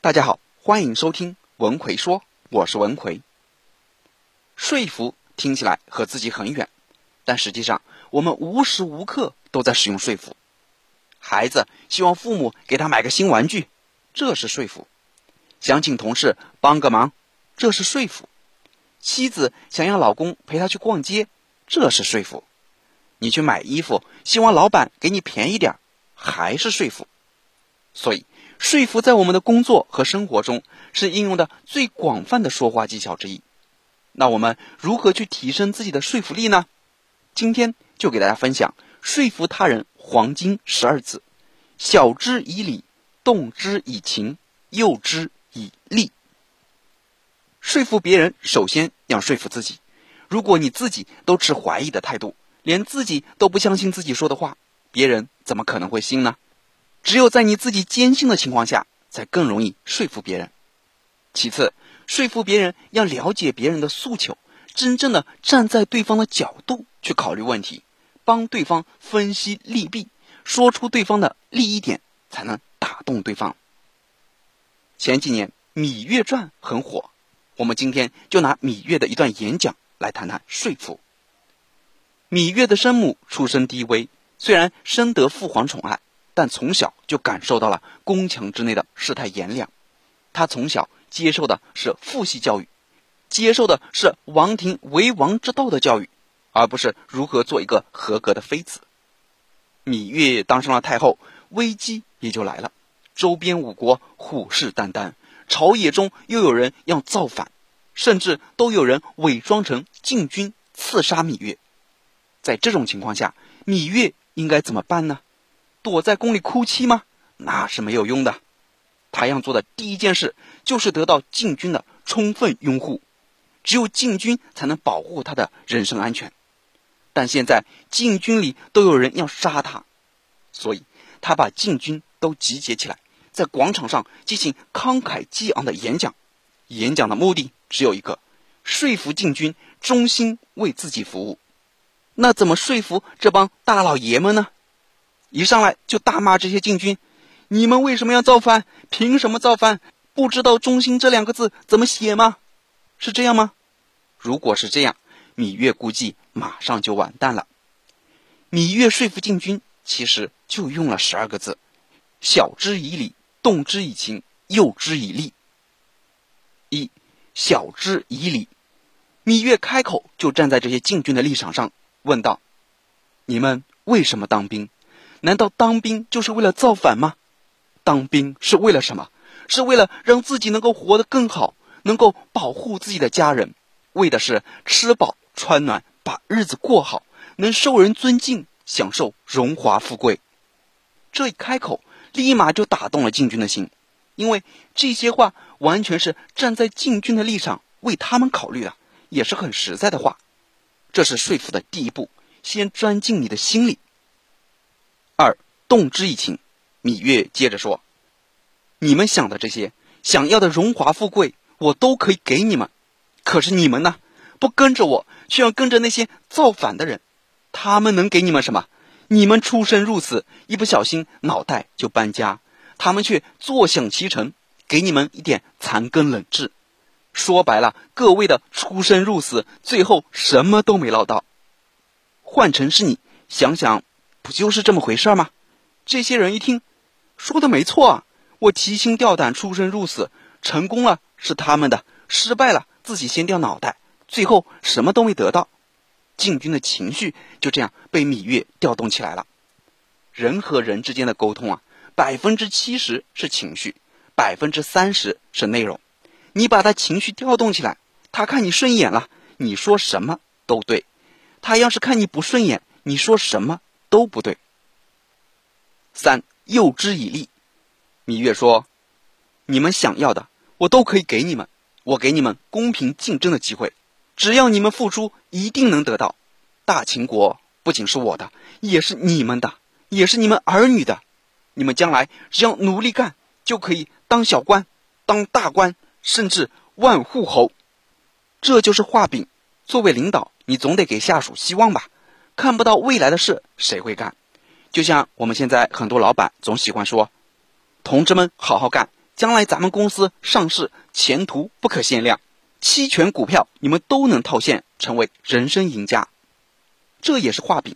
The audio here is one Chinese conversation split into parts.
大家好，欢迎收听文奎说，我是文奎。说服听起来和自己很远，但实际上我们无时无刻都在使用说服。孩子希望父母给他买个新玩具，这是说服；想请同事帮个忙，这是说服；妻子想让老公陪她去逛街，这是说服；你去买衣服，希望老板给你便宜点还是说服。所以。说服在我们的工作和生活中是应用的最广泛的说话技巧之一。那我们如何去提升自己的说服力呢？今天就给大家分享说服他人黄金十二字：晓之以理，动之以情，诱之以利。说服别人，首先要说服自己。如果你自己都持怀疑的态度，连自己都不相信自己说的话，别人怎么可能会信呢？只有在你自己坚信的情况下，才更容易说服别人。其次，说服别人要了解别人的诉求，真正的站在对方的角度去考虑问题，帮对方分析利弊，说出对方的利益点，才能打动对方。前几年《芈月传》很火，我们今天就拿芈月的一段演讲来谈谈说服。芈月的生母出身低微，虽然深得父皇宠爱。但从小就感受到了宫墙之内的世态炎凉，他从小接受的是父系教育，接受的是王庭为王之道的教育，而不是如何做一个合格的妃子。芈月当上了太后，危机也就来了。周边五国虎视眈眈，朝野中又有人要造反，甚至都有人伪装成禁军刺杀芈月。在这种情况下，芈月应该怎么办呢？躲在宫里哭泣吗？那是没有用的。他要做的第一件事就是得到禁军的充分拥护，只有禁军才能保护他的人身安全。但现在禁军里都有人要杀他，所以他把禁军都集结起来，在广场上进行慷慨激昂的演讲。演讲的目的只有一个：说服禁军忠心为自己服务。那怎么说服这帮大老爷们呢？一上来就大骂这些禁军：“你们为什么要造反？凭什么造反？不知道‘忠心’这两个字怎么写吗？是这样吗？如果是这样，芈月估计马上就完蛋了。芈月说服禁军，其实就用了十二个字：晓之以理，动之以情，诱之以利。一晓之以理，芈月开口就站在这些禁军的立场上，问道：“你们为什么当兵？”难道当兵就是为了造反吗？当兵是为了什么？是为了让自己能够活得更好，能够保护自己的家人，为的是吃饱穿暖，把日子过好，能受人尊敬，享受荣华富贵。这一开口，立马就打动了禁军的心，因为这些话完全是站在禁军的立场为他们考虑的，也是很实在的话。这是说服的第一步，先钻进你的心里。二动之以情，芈月接着说：“你们想的这些，想要的荣华富贵，我都可以给你们。可是你们呢？不跟着我，却要跟着那些造反的人，他们能给你们什么？你们出生入死，一不小心脑袋就搬家，他们却坐享其成，给你们一点残羹冷炙。说白了，各位的出生入死，最后什么都没捞到。换成是你，想想。”不就是这么回事吗？这些人一听，说的没错啊！我提心吊胆出生入死，成功了是他们的，失败了自己先掉脑袋，最后什么都没得到。禁军的情绪就这样被芈月调动起来了。人和人之间的沟通啊，百分之七十是情绪，百分之三十是内容。你把他情绪调动起来，他看你顺眼了，你说什么都对；他要是看你不顺眼，你说什么。都不对。三诱之以利，芈月说：“你们想要的，我都可以给你们。我给你们公平竞争的机会，只要你们付出，一定能得到。大秦国不仅是我的，也是你们的，也是你们儿女的。你们将来只要努力干，就可以当小官、当大官，甚至万户侯。这就是画饼。作为领导，你总得给下属希望吧。”看不到未来的事，谁会干？就像我们现在很多老板总喜欢说：“同志们，好好干，将来咱们公司上市，前途不可限量。期权股票你们都能套现，成为人生赢家。这也是画饼。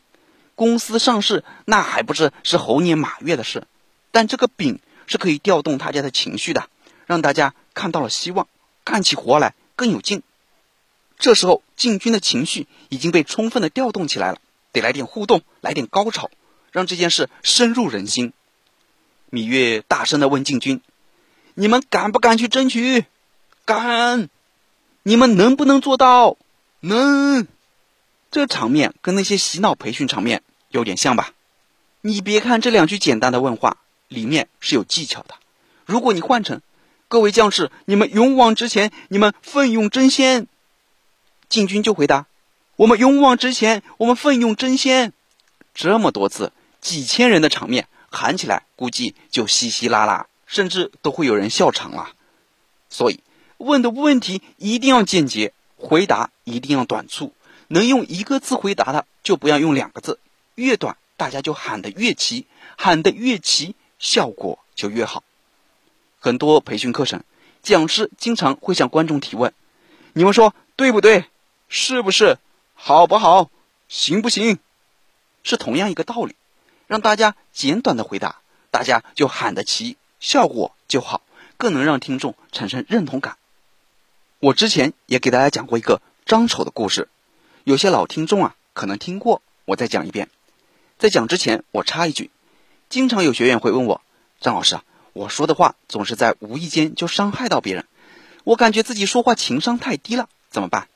公司上市那还不是是猴年马月的事，但这个饼是可以调动大家的情绪的，让大家看到了希望，干起活来更有劲。这时候进军的情绪已经被充分的调动起来了，得来点互动，来点高潮，让这件事深入人心。芈月大声的问禁军：“你们敢不敢去争取？敢！你们能不能做到？能！”这场面跟那些洗脑培训场面有点像吧？你别看这两句简单的问话，里面是有技巧的。如果你换成“各位将士，你们勇往直前，你们奋勇争先”，晋军就回答：“我们勇往直前，我们奋勇争先。”这么多字，几千人的场面喊起来，估计就稀稀拉拉，甚至都会有人笑场了。所以，问的问题一定要简洁，回答一定要短促。能用一个字回答的，就不要用两个字，越短大家就喊得越齐，喊得越齐，效果就越好。很多培训课程，讲师经常会向观众提问：“你们说对不对？是不是？好不好？行不行？”是同样一个道理，让大家简短的回答，大家就喊得齐，效果就好，更能让听众产生认同感。我之前也给大家讲过一个张丑的故事。有些老听众啊，可能听过，我再讲一遍。在讲之前，我插一句：经常有学员会问我，张老师啊，我说的话总是在无意间就伤害到别人，我感觉自己说话情商太低了，怎么办？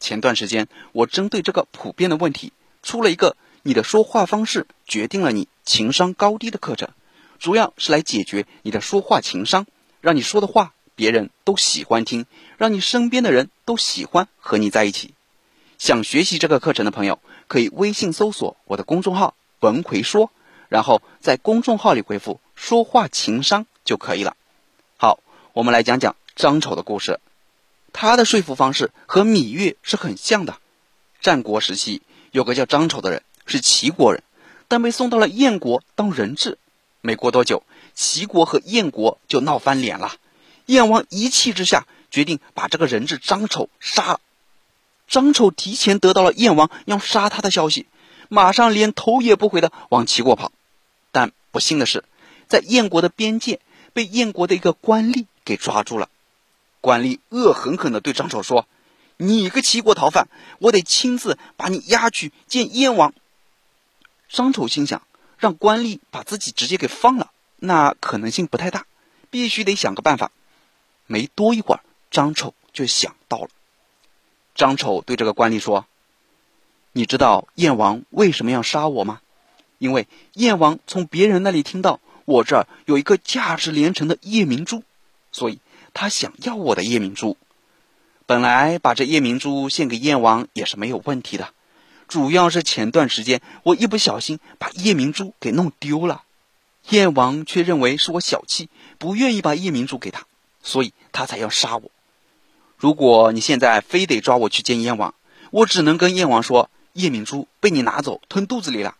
前段时间，我针对这个普遍的问题，出了一个“你的说话方式决定了你情商高低”的课程，主要是来解决你的说话情商，让你说的话别人都喜欢听，让你身边的人都喜欢和你在一起。想学习这个课程的朋友，可以微信搜索我的公众号“文奎说”，然后在公众号里回复“说话情商”就可以了。好，我们来讲讲张丑的故事。他的说服方式和芈月是很像的。战国时期有个叫张丑的人，是齐国人，但被送到了燕国当人质。没过多久，齐国和燕国就闹翻脸了。燕王一气之下，决定把这个人质张丑杀了。张丑提前得到了燕王要杀他的消息，马上连头也不回的往齐国跑。但不幸的是，在燕国的边界被燕国的一个官吏给抓住了。官吏恶狠狠的对张丑说：“你个齐国逃犯，我得亲自把你押去见燕王。”张丑心想，让官吏把自己直接给放了，那可能性不太大，必须得想个办法。没多一会儿，张丑就想到了。张丑对这个官吏说：“你知道燕王为什么要杀我吗？因为燕王从别人那里听到我这儿有一个价值连城的夜明珠，所以他想要我的夜明珠。本来把这夜明珠献给燕王也是没有问题的，主要是前段时间我一不小心把夜明珠给弄丢了，燕王却认为是我小气，不愿意把夜明珠给他，所以他才要杀我。”如果你现在非得抓我去见燕王，我只能跟燕王说夜明珠被你拿走吞肚子里了。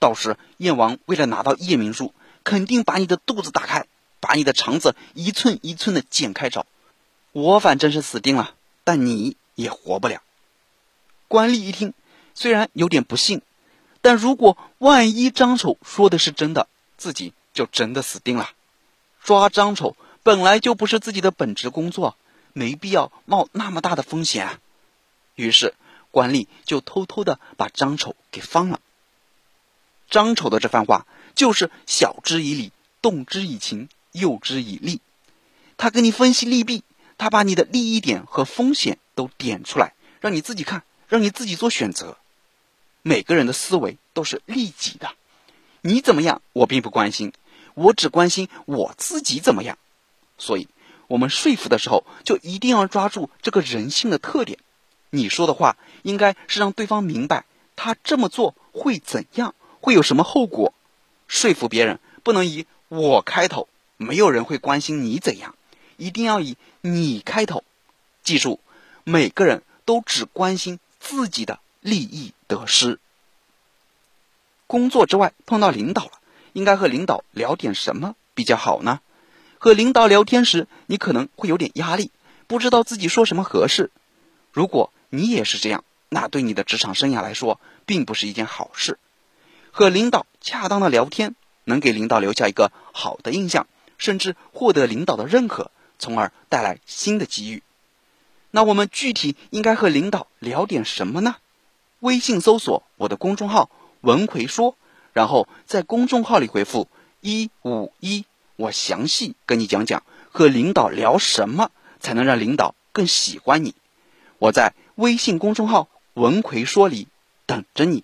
到时燕王为了拿到夜明珠，肯定把你的肚子打开，把你的肠子一寸一寸的剪开找。我反正是死定了，但你也活不了。官吏一听，虽然有点不信，但如果万一张丑说的是真的，自己就真的死定了。抓张丑本来就不是自己的本职工作。没必要冒那么大的风险啊！于是官吏就偷偷的把张丑给放了。张丑的这番话就是晓之以理，动之以情，诱之以利。他跟你分析利弊，他把你的利益点和风险都点出来，让你自己看，让你自己做选择。每个人的思维都是利己的，你怎么样我并不关心，我只关心我自己怎么样。所以。我们说服的时候，就一定要抓住这个人性的特点。你说的话应该是让对方明白，他这么做会怎样，会有什么后果。说服别人不能以我开头，没有人会关心你怎样，一定要以你开头。记住，每个人都只关心自己的利益得失。工作之外碰到领导了，应该和领导聊点什么比较好呢？和领导聊天时，你可能会有点压力，不知道自己说什么合适。如果你也是这样，那对你的职场生涯来说，并不是一件好事。和领导恰当的聊天，能给领导留下一个好的印象，甚至获得领导的认可，从而带来新的机遇。那我们具体应该和领导聊点什么呢？微信搜索我的公众号“文奎说”，然后在公众号里回复“一五一”，我详细跟你讲讲和领导聊什么才能让领导更喜欢你。我在微信公众号“文奎说”里等着你。